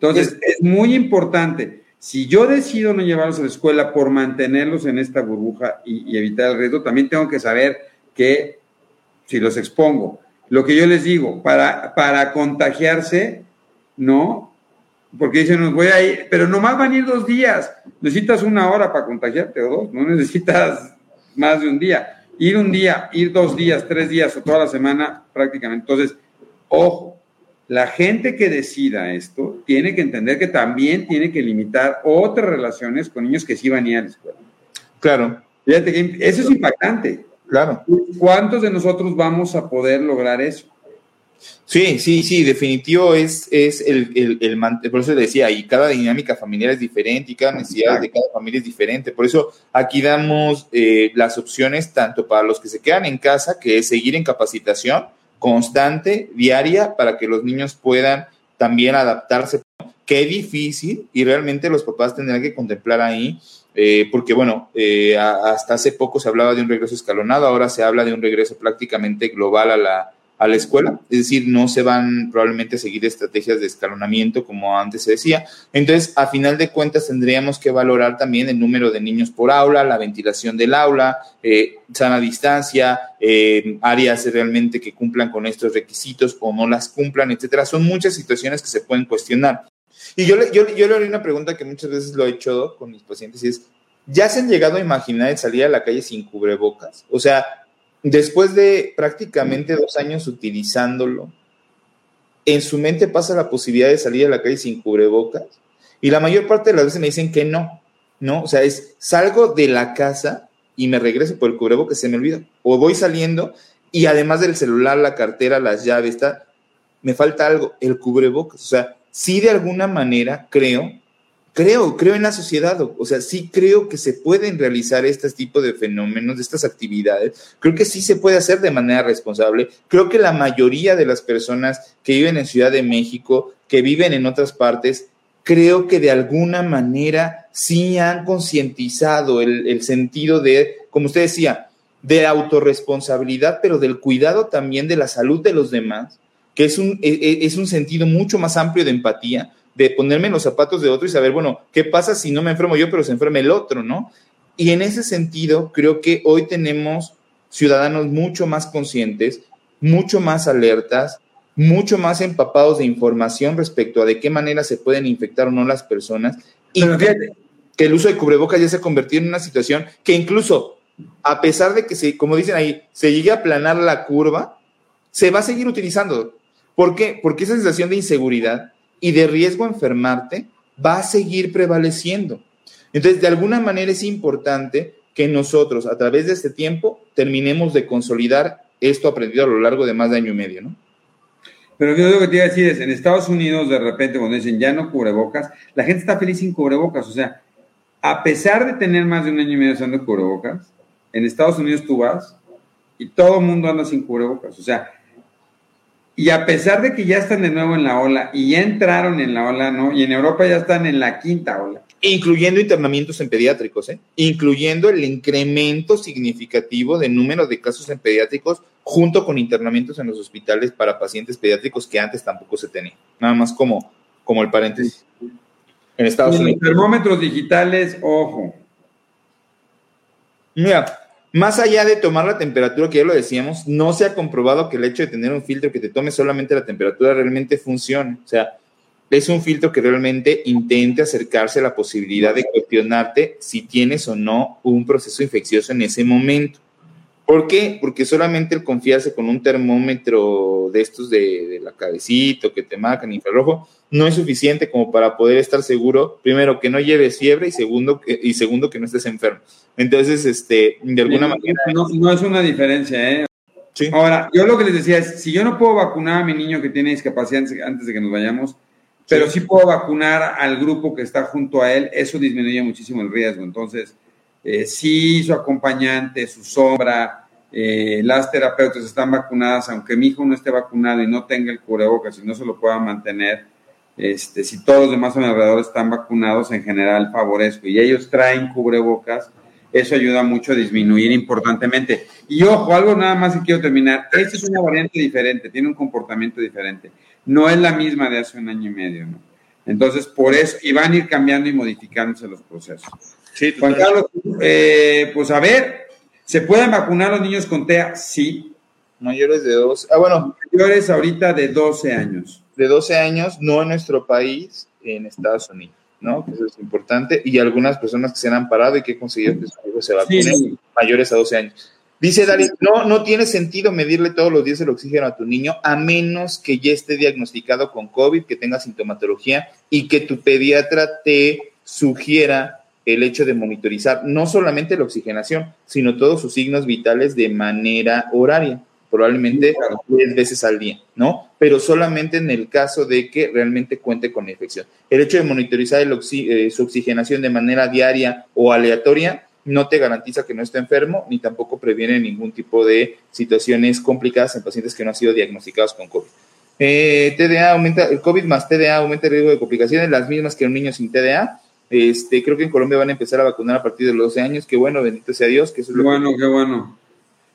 Entonces, es muy importante. Si yo decido no llevarlos a la escuela por mantenerlos en esta burbuja y, y evitar el riesgo, también tengo que saber que si los expongo, lo que yo les digo, para, para contagiarse, ¿no? Porque dicen, nos voy a ir, pero nomás van a ir dos días. Necesitas una hora para contagiarte o dos, no necesitas más de un día. Ir un día, ir dos días, tres días o toda la semana prácticamente. Entonces, ojo, la gente que decida esto tiene que entender que también tiene que limitar otras relaciones con niños que sí van a ir a la escuela. Claro. Fíjate que eso es impactante. Claro. ¿Cuántos de nosotros vamos a poder lograr eso? Sí, sí, sí, definitivo es, es el, el, el, por eso decía, y cada dinámica familiar es diferente y cada necesidad de cada familia es diferente. Por eso aquí damos eh, las opciones tanto para los que se quedan en casa, que es seguir en capacitación constante, diaria, para que los niños puedan también adaptarse. Qué difícil y realmente los papás tendrán que contemplar ahí eh, porque bueno, eh, hasta hace poco se hablaba de un regreso escalonado, ahora se habla de un regreso prácticamente global a la, a la escuela, es decir, no se van probablemente a seguir estrategias de escalonamiento como antes se decía. Entonces, a final de cuentas, tendríamos que valorar también el número de niños por aula, la ventilación del aula, eh, sana distancia, eh, áreas realmente que cumplan con estos requisitos o no las cumplan, etcétera. Son muchas situaciones que se pueden cuestionar. Y yo, yo, yo le haré una pregunta que muchas veces lo he hecho con mis pacientes y es, ¿ya se han llegado a imaginar el salir a la calle sin cubrebocas? O sea, después de prácticamente dos años utilizándolo, en su mente pasa la posibilidad de salir a la calle sin cubrebocas y la mayor parte de las veces me dicen que no, ¿no? O sea, es salgo de la casa y me regreso por el cubrebocas, se me olvida. O voy saliendo y además del celular, la cartera, las llaves, está, me falta algo, el cubrebocas. O sea, sí de alguna manera creo, creo, creo en la sociedad, o sea, sí creo que se pueden realizar este tipo de fenómenos, estas actividades, creo que sí se puede hacer de manera responsable, creo que la mayoría de las personas que viven en Ciudad de México, que viven en otras partes, creo que de alguna manera sí han concientizado el, sentido de, como usted decía, de autorresponsabilidad, pero del cuidado también de la salud de los demás que es un, es un sentido mucho más amplio de empatía, de ponerme en los zapatos de otro y saber, bueno, ¿qué pasa si no me enfermo yo, pero se enferma el otro, ¿no? Y en ese sentido, creo que hoy tenemos ciudadanos mucho más conscientes, mucho más alertas, mucho más empapados de información respecto a de qué manera se pueden infectar o no las personas. Y fíjate, que el uso de cubrebocas ya se ha convertido en una situación que incluso, a pesar de que, se, como dicen ahí, se llegue a aplanar la curva, se va a seguir utilizando. ¿Por qué? Porque esa sensación de inseguridad y de riesgo a enfermarte va a seguir prevaleciendo. Entonces, de alguna manera es importante que nosotros, a través de este tiempo, terminemos de consolidar esto aprendido a lo largo de más de año y medio, ¿no? Pero yo lo que te iba a decir es, en Estados Unidos, de repente, cuando dicen ya no cubrebocas, la gente está feliz sin cubrebocas. O sea, a pesar de tener más de un año y medio usando cubrebocas, en Estados Unidos tú vas y todo el mundo anda sin cubrebocas. O sea, y a pesar de que ya están de nuevo en la ola y ya entraron en la ola, ¿no? Y en Europa ya están en la quinta ola. Incluyendo internamientos en pediátricos, ¿eh? Incluyendo el incremento significativo de número de casos en pediátricos junto con internamientos en los hospitales para pacientes pediátricos que antes tampoco se tenían. Nada más como, como el paréntesis. En Estados Unidos. Los termómetros digitales, ojo. Mira, más allá de tomar la temperatura, que ya lo decíamos, no se ha comprobado que el hecho de tener un filtro que te tome solamente la temperatura realmente funcione. O sea, es un filtro que realmente intente acercarse a la posibilidad de cuestionarte si tienes o no un proceso infeccioso en ese momento. ¿Por qué? Porque solamente el confiarse con un termómetro de estos de, la cabecita que te marcan infrarrojo no es suficiente como para poder estar seguro, primero, que no lleves fiebre y segundo, que, y segundo que no estés enfermo. Entonces, este, de alguna manera... No, es una diferencia, ¿eh? Sí. Ahora, yo lo que les decía es, si yo no puedo vacunar a mi niño que tiene discapacidad antes de que nos vayamos, pero sí. puedo vacunar al grupo que está junto a él, eso disminuye muchísimo el riesgo. Entonces, eh, sí, su acompañante, su sombra, eh, las terapeutas están vacunadas, aunque mi hijo no esté vacunado y no tenga el cubrebocas y no se lo pueda mantener, este, si todos los demás a mi alrededor están vacunados, en general favorezco. Y ellos traen cubrebocas, eso ayuda mucho a disminuir importantemente. Y ojo, algo nada más que quiero terminar. Esta es una variante diferente, tiene un comportamiento diferente no es la misma de hace un año y medio, ¿no? Entonces, por eso, y van a ir cambiando y modificándose los procesos. Sí, Juan Carlos, eh, pues a ver, ¿se pueden vacunar los niños con TEA? Sí. Mayores de 12, ah, bueno. Mayores ahorita de 12 años. De 12 años, no en nuestro país, en Estados Unidos, ¿no? Eso es importante. Y algunas personas que se han parado y que han conseguido que su hijo se vacunen mayores a 12 años. Dice Dari, no, no tiene sentido medirle todos los días el oxígeno a tu niño a menos que ya esté diagnosticado con COVID, que tenga sintomatología y que tu pediatra te sugiera el hecho de monitorizar no solamente la oxigenación, sino todos sus signos vitales de manera horaria, probablemente tres veces al día, ¿no? Pero solamente en el caso de que realmente cuente con infección. El hecho de monitorizar el eh, su oxigenación de manera diaria o aleatoria no te garantiza que no esté enfermo, ni tampoco previene ningún tipo de situaciones complicadas en pacientes que no han sido diagnosticados con COVID. Eh, TDA aumenta, el COVID más TDA aumenta el riesgo de complicaciones, las mismas que un niño sin TDA. Este, creo que en Colombia van a empezar a vacunar a partir de los 12 años. Qué bueno, bendito sea Dios. Que eso es lo bueno, qué bueno.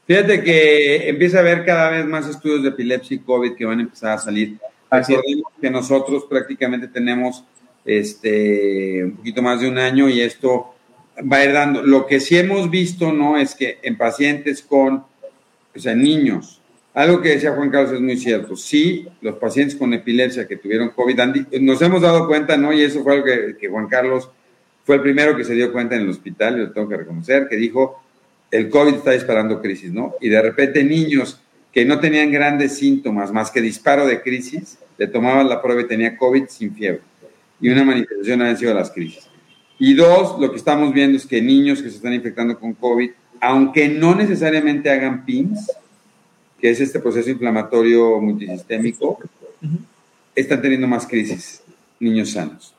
Fíjate que empieza a haber cada vez más estudios de epilepsia y COVID que van a empezar a salir. Así que nosotros prácticamente tenemos este, un poquito más de un año y esto va a ir dando. Lo que sí hemos visto, ¿no? Es que en pacientes con, o sea, niños, algo que decía Juan Carlos es muy cierto. Sí, los pacientes con epilepsia que tuvieron COVID, nos hemos dado cuenta, ¿no? Y eso fue algo que, Juan Carlos fue el primero que se dio cuenta en el hospital, y lo tengo que reconocer, que dijo, el COVID está disparando crisis, ¿no? Y de repente niños que no tenían grandes síntomas más que disparo de crisis, le tomaban la prueba y tenía COVID sin fiebre. Y una manifestación han sido las crisis. Y dos, lo que estamos viendo es que niños que se están infectando con COVID, aunque no necesariamente hagan PIMS, que es este proceso inflamatorio multisistémico, están teniendo más crisis, niños sanos.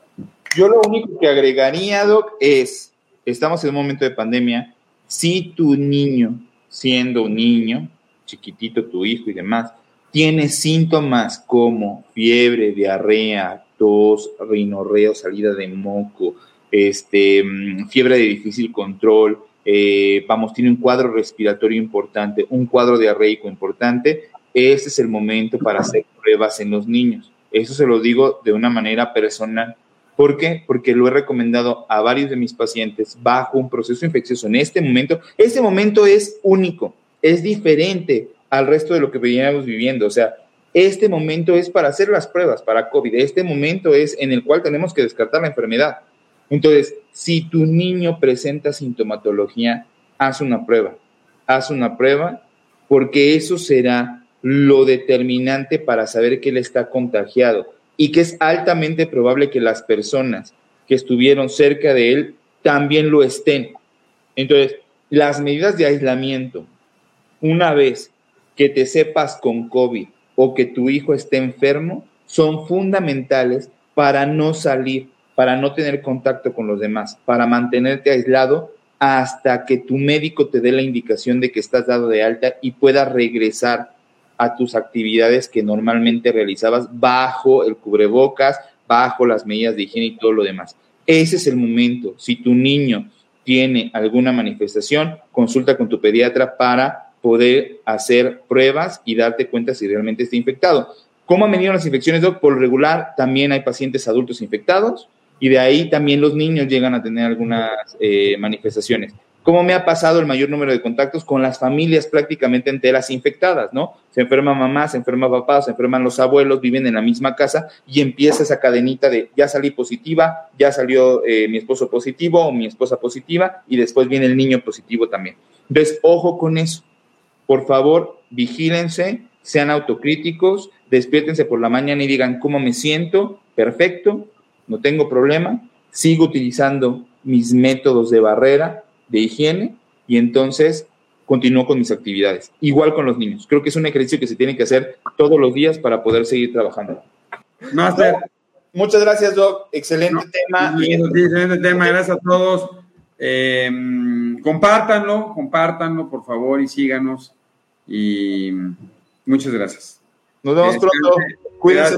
Yo lo único que agregaría, Doc, es, estamos en un momento de pandemia, si tu niño, siendo un niño, chiquitito tu hijo y demás, tiene síntomas como fiebre, diarrea, tos, rinorreo, salida de moco, este, mm, fiebre de difícil control, eh, vamos, tiene un cuadro respiratorio importante, un cuadro diarreico importante, este es el momento para hacer pruebas en los niños. Eso se lo digo de una manera personal. ¿Por qué? Porque lo he recomendado a varios de mis pacientes bajo un proceso infeccioso en este momento. Este momento es único, es diferente al resto de lo que veníamos viviendo. O sea, este momento es para hacer las pruebas para COVID. Este momento es en el cual tenemos que descartar la enfermedad. Entonces, si tu niño presenta sintomatología, haz una prueba. Haz una prueba porque eso será lo determinante para saber que él está contagiado y que es altamente probable que las personas que estuvieron cerca de él también lo estén. Entonces, las medidas de aislamiento, una vez que te sepas con COVID o que tu hijo esté enfermo, son fundamentales para no salir para no tener contacto con los demás, para mantenerte aislado hasta que tu médico te dé la indicación de que estás dado de alta y puedas regresar a tus actividades que normalmente realizabas bajo el cubrebocas, bajo las medidas de higiene y todo lo demás. Ese es el momento. Si tu niño tiene alguna manifestación, consulta con tu pediatra para poder hacer pruebas y darte cuenta si realmente está infectado. ¿Cómo han venido las infecciones, Doc? Por regular, también hay pacientes adultos infectados y de ahí también los niños llegan a tener algunas eh, manifestaciones. ¿Cómo me ha pasado el mayor número de contactos con las familias prácticamente enteras infectadas, ¿no? Se enferma mamá, se enferma papá, se enferman los abuelos, viven en la misma casa y empieza esa cadenita de ya salí positiva, ya salió eh, mi esposo positivo o mi esposa positiva y después viene el niño positivo también. Entonces, ojo con eso. Por favor, vigílense, sean autocríticos, despiértense por la mañana y digan cómo me siento, perfecto, no tengo problema, sigo utilizando mis métodos de barrera, de higiene y entonces continúo con mis actividades. Igual con los niños. Creo que es un ejercicio que se tiene que hacer todos los días para poder seguir trabajando. Muchas gracias, Doc. Excelente tema. excelente tema. Gracias a todos. Eh, compártanlo, compártanlo, por favor, y síganos. Y muchas gracias. Nos vemos pronto. Cuídense.